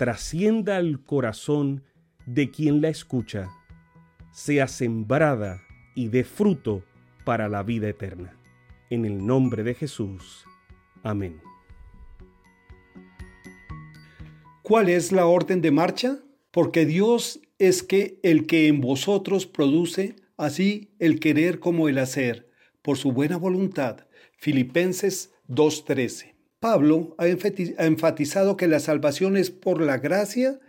trascienda al corazón de quien la escucha, sea sembrada y dé fruto para la vida eterna. En el nombre de Jesús. Amén. ¿Cuál es la orden de marcha? Porque Dios es que el que en vosotros produce así el querer como el hacer, por su buena voluntad. Filipenses 2.13. Pablo ha enfatizado que la salvación es por la gracia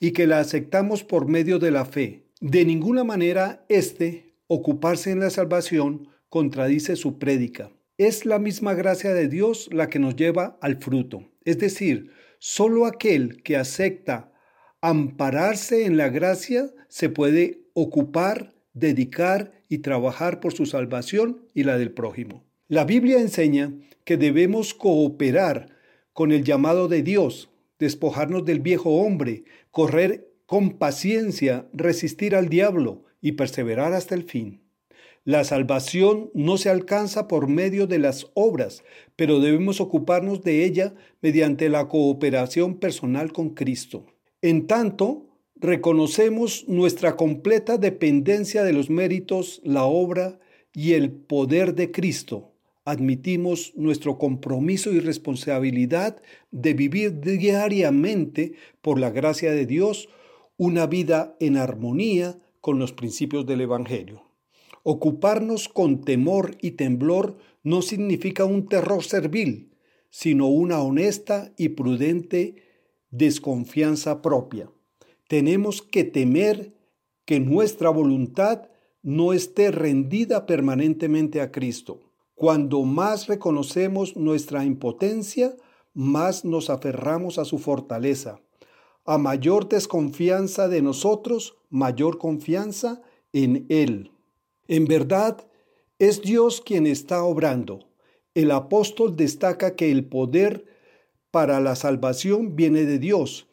y que la aceptamos por medio de la fe. De ninguna manera este, ocuparse en la salvación, contradice su prédica. Es la misma gracia de Dios la que nos lleva al fruto. Es decir, solo aquel que acepta ampararse en la gracia se puede ocupar, dedicar y trabajar por su salvación y la del prójimo. La Biblia enseña que debemos cooperar con el llamado de Dios, despojarnos del viejo hombre, correr con paciencia, resistir al diablo y perseverar hasta el fin. La salvación no se alcanza por medio de las obras, pero debemos ocuparnos de ella mediante la cooperación personal con Cristo. En tanto, reconocemos nuestra completa dependencia de los méritos, la obra y el poder de Cristo admitimos nuestro compromiso y responsabilidad de vivir diariamente por la gracia de Dios una vida en armonía con los principios del Evangelio. Ocuparnos con temor y temblor no significa un terror servil, sino una honesta y prudente desconfianza propia. Tenemos que temer que nuestra voluntad no esté rendida permanentemente a Cristo cuando más reconocemos nuestra impotencia, más nos aferramos a su fortaleza. A mayor desconfianza de nosotros, mayor confianza en Él. En verdad, es Dios quien está obrando. El apóstol destaca que el poder para la salvación viene de Dios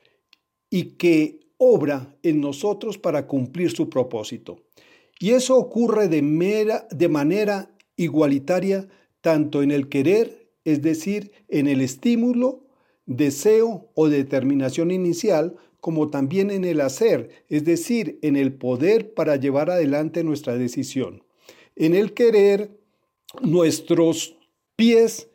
y que obra en nosotros para cumplir su propósito. Y eso ocurre de, mera, de manera igualitaria tanto en el querer, es decir, en el estímulo, deseo o determinación inicial, como también en el hacer, es decir, en el poder para llevar adelante nuestra decisión. En el querer, nuestros pies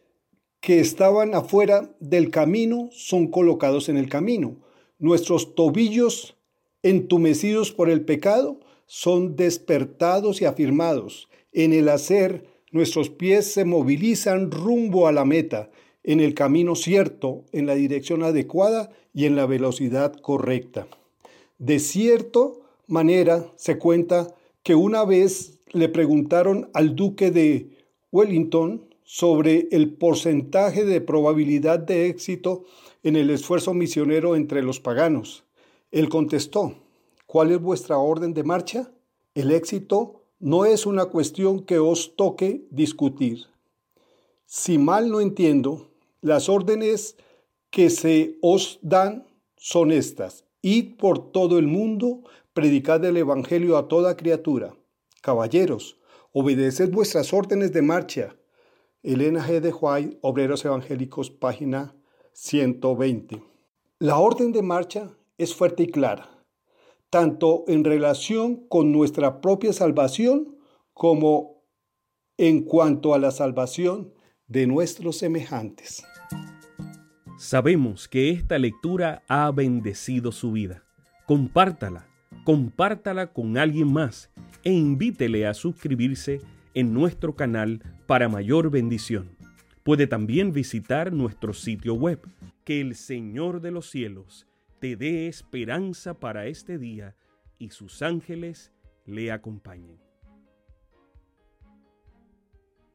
que estaban afuera del camino son colocados en el camino. Nuestros tobillos entumecidos por el pecado son despertados y afirmados. En el hacer, nuestros pies se movilizan rumbo a la meta, en el camino cierto, en la dirección adecuada y en la velocidad correcta. De cierta manera se cuenta que una vez le preguntaron al duque de Wellington sobre el porcentaje de probabilidad de éxito en el esfuerzo misionero entre los paganos. Él contestó, ¿cuál es vuestra orden de marcha? El éxito no es una cuestión que os toque discutir. Si mal no entiendo, las órdenes que se os dan son estas. Id por todo el mundo, predicad el Evangelio a toda criatura. Caballeros, obedeced vuestras órdenes de marcha. Elena G. de White, Obreros Evangélicos, página 120. La orden de marcha es fuerte y clara tanto en relación con nuestra propia salvación como en cuanto a la salvación de nuestros semejantes. Sabemos que esta lectura ha bendecido su vida. Compártala, compártala con alguien más e invítele a suscribirse en nuestro canal para mayor bendición. Puede también visitar nuestro sitio web, que el Señor de los cielos te dé esperanza para este día y sus ángeles le acompañen.